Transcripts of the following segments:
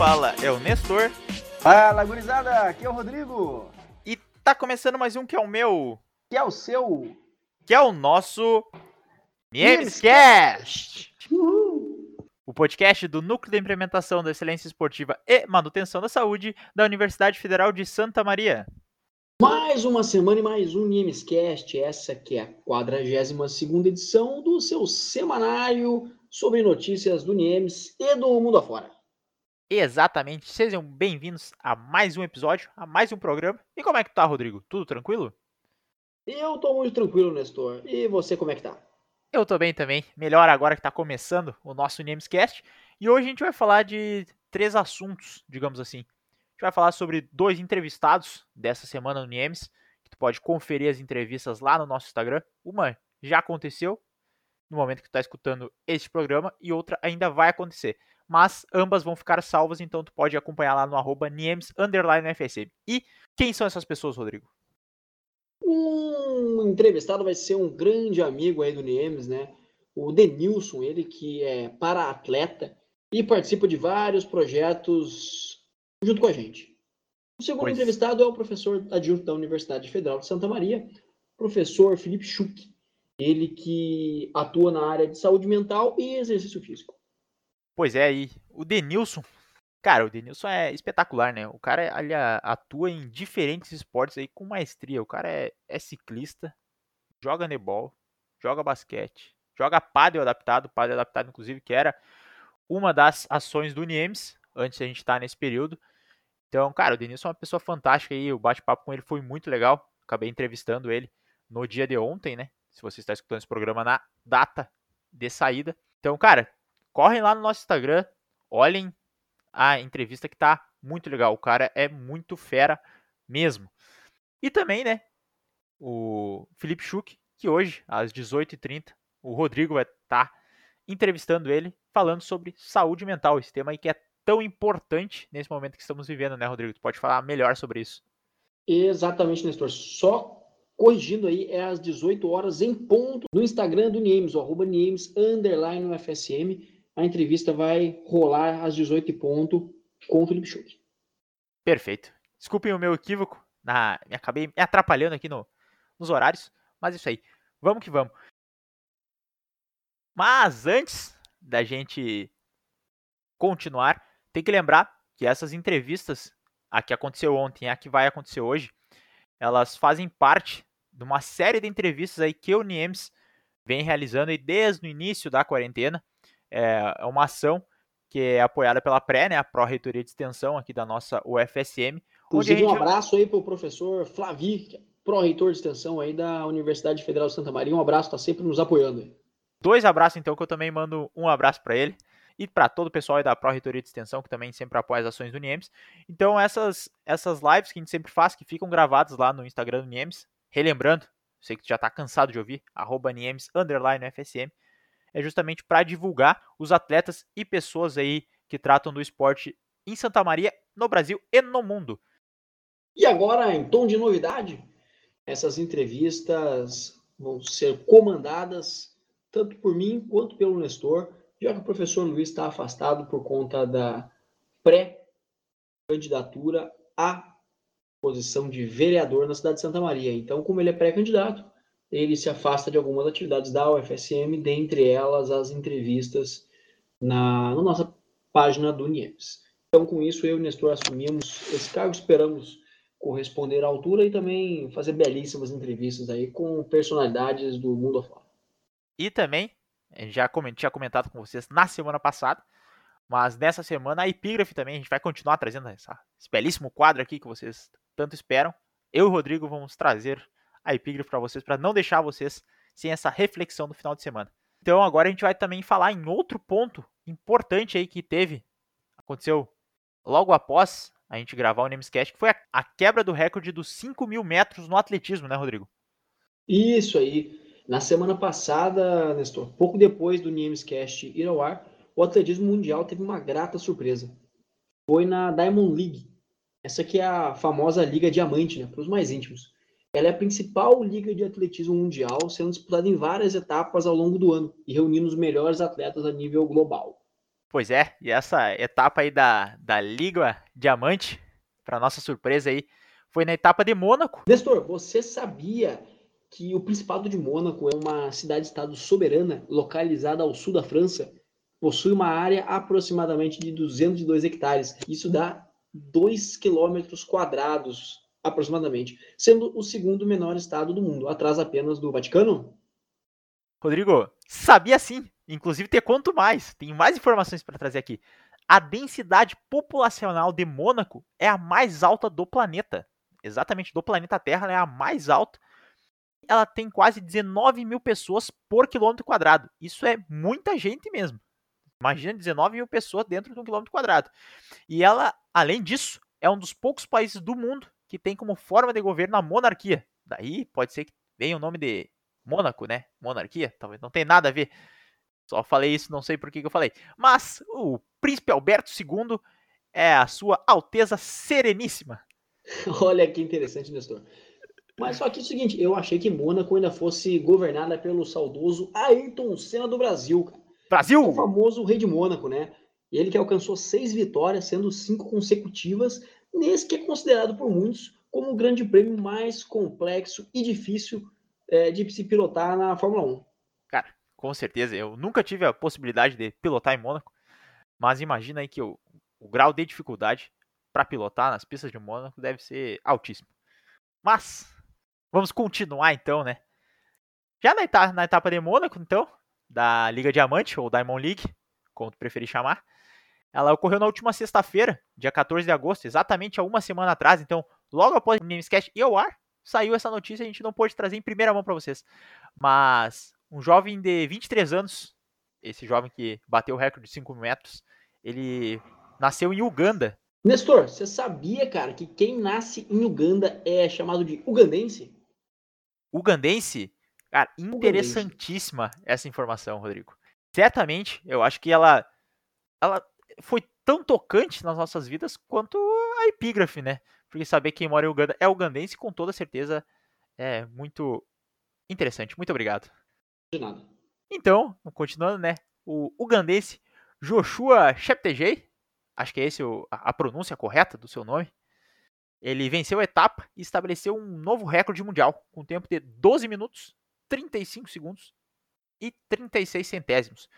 fala é o Nestor. Fala, gurizada, aqui é o Rodrigo. E tá começando mais um que é o meu. Que é o seu. Que é o nosso. Namescast! O podcast do Núcleo de Implementação da Excelência Esportiva e Manutenção da Saúde da Universidade Federal de Santa Maria. Mais uma semana e mais um Namescast, essa que é a 42 edição do seu semanário sobre notícias do NIEMS e do mundo afora. Exatamente. Sejam bem-vindos a mais um episódio, a mais um programa. E como é que tá, Rodrigo? Tudo tranquilo? Eu tô muito tranquilo, Nestor. E você, como é que tá? Eu tô bem também. Melhor agora que tá começando o nosso Namescast. E hoje a gente vai falar de três assuntos, digamos assim. A gente vai falar sobre dois entrevistados dessa semana no Niemes, que tu pode conferir as entrevistas lá no nosso Instagram. Uma já aconteceu no momento que tu tá escutando este programa e outra ainda vai acontecer mas ambas vão ficar salvas, então tu pode acompanhar lá no arroba Niemes FSM. E quem são essas pessoas, Rodrigo? Um entrevistado vai ser um grande amigo aí do Niemes, né? O Denilson, ele que é para-atleta e participa de vários projetos junto com a gente. O segundo pois. entrevistado é o professor adjunto da Universidade Federal de Santa Maria, professor Felipe Schuch, ele que atua na área de saúde mental e exercício físico. Pois é, e o Denilson, cara, o Denilson é espetacular, né? O cara ele atua em diferentes esportes aí com maestria. O cara é, é ciclista, joga netball, joga basquete, joga pádel adaptado, pádel adaptado inclusive, que era uma das ações do Niemes antes a gente estar nesse período. Então, cara, o Denilson é uma pessoa fantástica aí, o bate-papo com ele foi muito legal. Acabei entrevistando ele no dia de ontem, né? Se você está escutando esse programa na data de saída. Então, cara, correm lá no nosso Instagram, olhem a entrevista que tá muito legal. O cara é muito fera mesmo. E também, né, o Felipe Schuch, que hoje, às 18h30, o Rodrigo vai estar tá entrevistando ele, falando sobre saúde mental, esse tema aí que é tão importante nesse momento que estamos vivendo, né, Rodrigo? Tu pode falar melhor sobre isso. Exatamente, Nestor. Só corrigindo aí, é às 18 horas em ponto no Instagram do Niemes, o arroba Niemes, underline FSM a entrevista vai rolar às 18 ponto com o Felipe Schuch. Perfeito. Desculpem o meu equívoco, na, me acabei me atrapalhando aqui no, nos horários, mas isso aí. Vamos que vamos. Mas antes da gente continuar, tem que lembrar que essas entrevistas, a que aconteceu ontem e a que vai acontecer hoje, elas fazem parte de uma série de entrevistas aí que o Niemes vem realizando aí desde o início da quarentena. É, é uma ação que é apoiada pela PRÉ, né, a Pró-Reitoria de Extensão aqui da nossa UFSM. Inclusive, gente... um abraço aí para o professor Flavi, é pró-reitor de extensão aí da Universidade Federal de Santa Maria. Um abraço, está sempre nos apoiando. Dois abraços, então, que eu também mando um abraço para ele e para todo o pessoal aí da Pró-Reitoria de Extensão, que também sempre apoia as ações do NIEMS. Então, essas, essas lives que a gente sempre faz, que ficam gravadas lá no Instagram do NIEMS, relembrando, sei que tu já está cansado de ouvir, arroba NIEMS, underline FSM, é justamente para divulgar os atletas e pessoas aí que tratam do esporte em Santa Maria, no Brasil e no mundo. E agora, em tom de novidade, essas entrevistas vão ser comandadas tanto por mim quanto pelo Nestor, já que o professor Luiz está afastado por conta da pré-candidatura à posição de vereador na cidade de Santa Maria. Então, como ele é pré-candidato, ele se afasta de algumas atividades da UFSM, dentre elas as entrevistas na, na nossa página do NIEPS. Então, com isso, eu e Nestor assumimos esse cargo, esperamos corresponder à altura e também fazer belíssimas entrevistas aí com personalidades do mundo afora. E também, já tinha comentado com vocês na semana passada, mas nessa semana a epígrafe também, a gente vai continuar trazendo essa, esse belíssimo quadro aqui que vocês tanto esperam. Eu e o Rodrigo vamos trazer a epígrafe para vocês, para não deixar vocês sem essa reflexão no final de semana. Então agora a gente vai também falar em outro ponto importante aí que teve, aconteceu logo após a gente gravar o Namescast, que foi a, a quebra do recorde dos 5 mil metros no atletismo, né, Rodrigo? Isso aí. Na semana passada, Nestor, pouco depois do Namescast ir ao ar, o atletismo mundial teve uma grata surpresa. Foi na Diamond League. Essa aqui é a famosa Liga Diamante, né, para os mais íntimos. Ela é a principal liga de atletismo mundial, sendo disputada em várias etapas ao longo do ano e reunindo os melhores atletas a nível global. Pois é, e essa etapa aí da, da Liga Diamante, para nossa surpresa aí, foi na etapa de Mônaco. Nestor, você sabia que o Principado de Mônaco é uma cidade-estado soberana localizada ao sul da França? Possui uma área aproximadamente de 202 hectares. Isso dá 2 quilômetros quadrados, aproximadamente, sendo o segundo menor estado do mundo, atrás apenas do Vaticano? Rodrigo, sabia sim. Inclusive, ter quanto mais. Tem mais informações para trazer aqui. A densidade populacional de Mônaco é a mais alta do planeta. Exatamente, do planeta Terra, ela é a mais alta. Ela tem quase 19 mil pessoas por quilômetro quadrado. Isso é muita gente mesmo. Imagina 19 mil pessoas dentro de um quilômetro quadrado. E ela, além disso, é um dos poucos países do mundo que tem como forma de governo a monarquia. Daí pode ser que venha o nome de Mônaco, né? Monarquia, talvez não tem nada a ver. Só falei isso, não sei por que, que eu falei. Mas o príncipe Alberto II é a sua Alteza Sereníssima. Olha que interessante, Nestor. Mas só que é o seguinte, eu achei que Mônaco ainda fosse governada pelo saudoso Ayrton Senna do Brasil. Cara. Brasil! O famoso rei de Mônaco, né? Ele que alcançou seis vitórias, sendo cinco consecutivas, nesse que é considerado por muitos como o grande prêmio mais complexo e difícil é, de se pilotar na Fórmula 1. Cara, com certeza. Eu nunca tive a possibilidade de pilotar em Mônaco, mas imagina aí que o, o grau de dificuldade para pilotar nas pistas de Mônaco deve ser altíssimo. Mas, vamos continuar então, né? Já na etapa, na etapa de Mônaco, então, da Liga Diamante, ou Diamond League, como tu preferir chamar, ela ocorreu na última sexta-feira, dia 14 de agosto, exatamente há uma semana atrás. Então, logo após o Namescast e ao ar, saiu essa notícia, a gente não pôde trazer em primeira mão para vocês. Mas um jovem de 23 anos, esse jovem que bateu o recorde de 5 metros, ele nasceu em Uganda. Nestor, você sabia, cara, que quem nasce em Uganda é chamado de ugandense? Ugandense? Cara, interessantíssima ugandense. essa informação, Rodrigo. Certamente, eu acho que ela, ela foi tão tocante nas nossas vidas quanto a epígrafe, né? Porque saber quem mora em Uganda é ugandense, com toda certeza é muito interessante. Muito obrigado. De nada. Então, continuando, né? O ugandense Joshua Cheptegei, acho que é esse a pronúncia correta do seu nome, ele venceu a etapa e estabeleceu um novo recorde mundial, com tempo de 12 minutos, 35 segundos e 36 centésimos,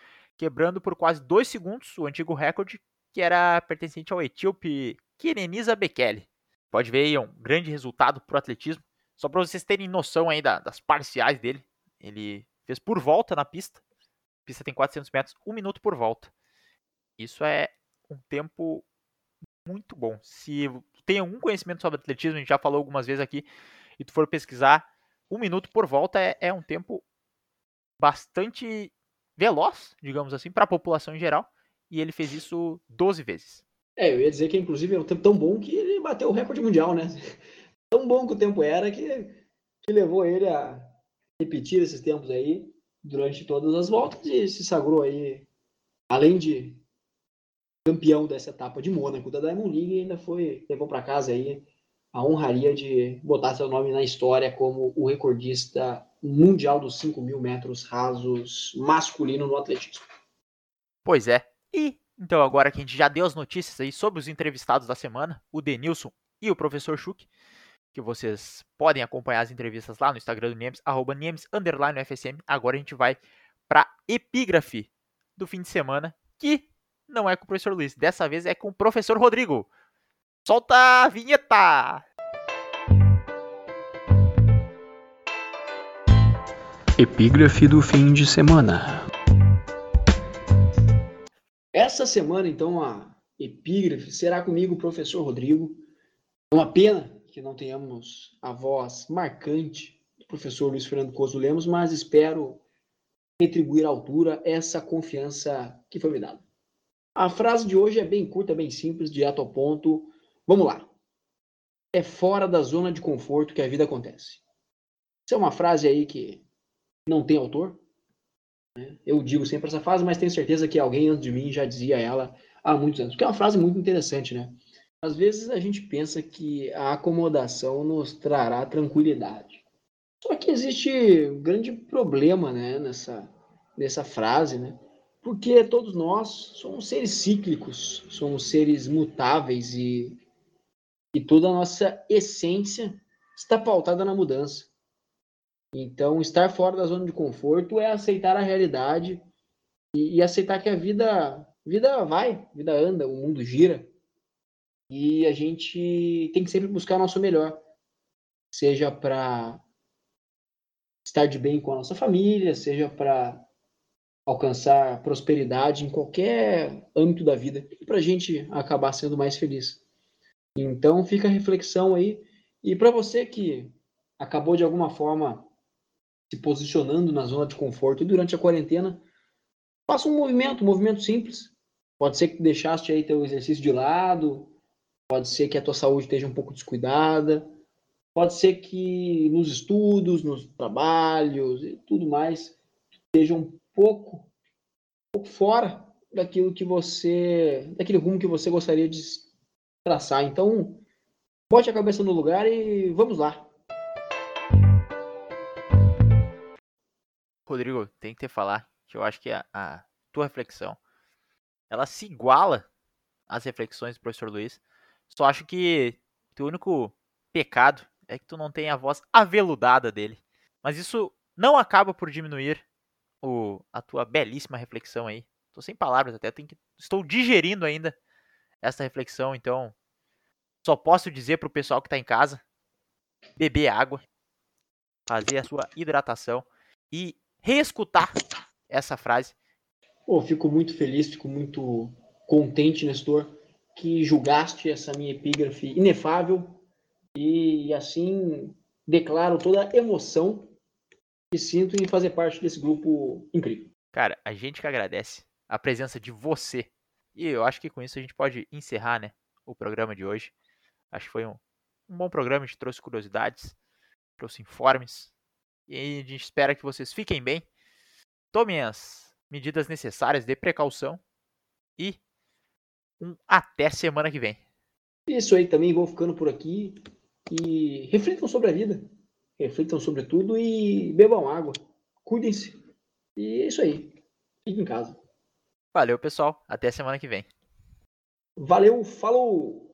quebrando por quase 2 segundos o antigo recorde que era pertencente ao etíope Kenenisa Bekele. Pode ver aí, é um grande resultado para o atletismo. Só para vocês terem noção aí da, das parciais dele. Ele fez por volta na pista. A pista tem 400 metros, um minuto por volta. Isso é um tempo muito bom. Se tem algum conhecimento sobre atletismo, a gente já falou algumas vezes aqui, e tu for pesquisar, um minuto por volta é, é um tempo bastante veloz, digamos assim, para a população em geral. E ele fez isso 12 vezes. É, eu ia dizer que inclusive é um tempo tão bom que ele bateu o recorde mundial, né? Tão bom que o tempo era que, que levou ele a repetir esses tempos aí durante todas as voltas e se sagrou aí, além de campeão dessa etapa de Mônaco da Diamond League, ainda foi levou para casa aí a honraria de botar seu nome na história como o recordista mundial dos 5 mil metros rasos masculino no atletismo. Pois é. E então, agora que a gente já deu as notícias aí sobre os entrevistados da semana, o Denilson e o professor Schuch, que vocês podem acompanhar as entrevistas lá no Instagram do Niemes, arroba underline FSM. Agora a gente vai para epígrafe do fim de semana, que não é com o professor Luiz, dessa vez é com o professor Rodrigo. Solta a vinheta! Epígrafe do fim de semana. Essa semana, então, a epígrafe será comigo, o professor Rodrigo. É uma pena que não tenhamos a voz marcante do professor Luiz Fernando Coso Lemos, mas espero retribuir à altura essa confiança que foi me dada. A frase de hoje é bem curta, bem simples, direto ao ponto. Vamos lá. É fora da zona de conforto que a vida acontece. Isso é uma frase aí que não tem autor, né? Eu digo sempre essa frase, mas tenho certeza que alguém antes de mim já dizia ela há muitos anos. Porque é uma frase muito interessante, né? Às vezes a gente pensa que a acomodação nos trará tranquilidade. Só que existe um grande problema né, nessa, nessa frase, né? Porque todos nós somos seres cíclicos, somos seres mutáveis e, e toda a nossa essência está pautada na mudança. Então, estar fora da zona de conforto é aceitar a realidade e, e aceitar que a vida, vida vai, vida anda, o mundo gira. E a gente tem que sempre buscar o nosso melhor, seja para estar de bem com a nossa família, seja para alcançar prosperidade em qualquer âmbito da vida e para a gente acabar sendo mais feliz. Então fica a reflexão aí. E para você que acabou de alguma forma se posicionando na zona de conforto durante a quarentena, faça um movimento, um movimento simples. Pode ser que deixaste aí teu exercício de lado, pode ser que a tua saúde esteja um pouco descuidada, pode ser que nos estudos, nos trabalhos e tudo mais esteja um pouco, um pouco fora daquilo que você, daquele rumo que você gostaria de traçar. Então, bote a cabeça no lugar e vamos lá. Rodrigo, tem que te falar que eu acho que a, a tua reflexão ela se iguala às reflexões do professor Luiz. Só acho que o único pecado é que tu não tem a voz aveludada dele. Mas isso não acaba por diminuir o, a tua belíssima reflexão aí. Tô sem palavras até, que, estou digerindo ainda essa reflexão, então só posso dizer pro pessoal que tá em casa beber água, fazer a sua hidratação e reescutar essa frase. Pô, fico muito feliz, fico muito contente, Nestor, que julgaste essa minha epígrafe inefável e assim declaro toda a emoção que sinto em fazer parte desse grupo incrível. Cara, a gente que agradece a presença de você. E eu acho que com isso a gente pode encerrar, né, o programa de hoje. Acho que foi um, um bom programa, a gente trouxe curiosidades, trouxe informes, e a gente espera que vocês fiquem bem, tomem as medidas necessárias de precaução e um até semana que vem. Isso aí também, vou ficando por aqui e reflitam sobre a vida, reflitam sobre tudo e bebam água, cuidem-se. E é isso aí, fiquem em casa. Valeu, pessoal, até semana que vem. Valeu, falou!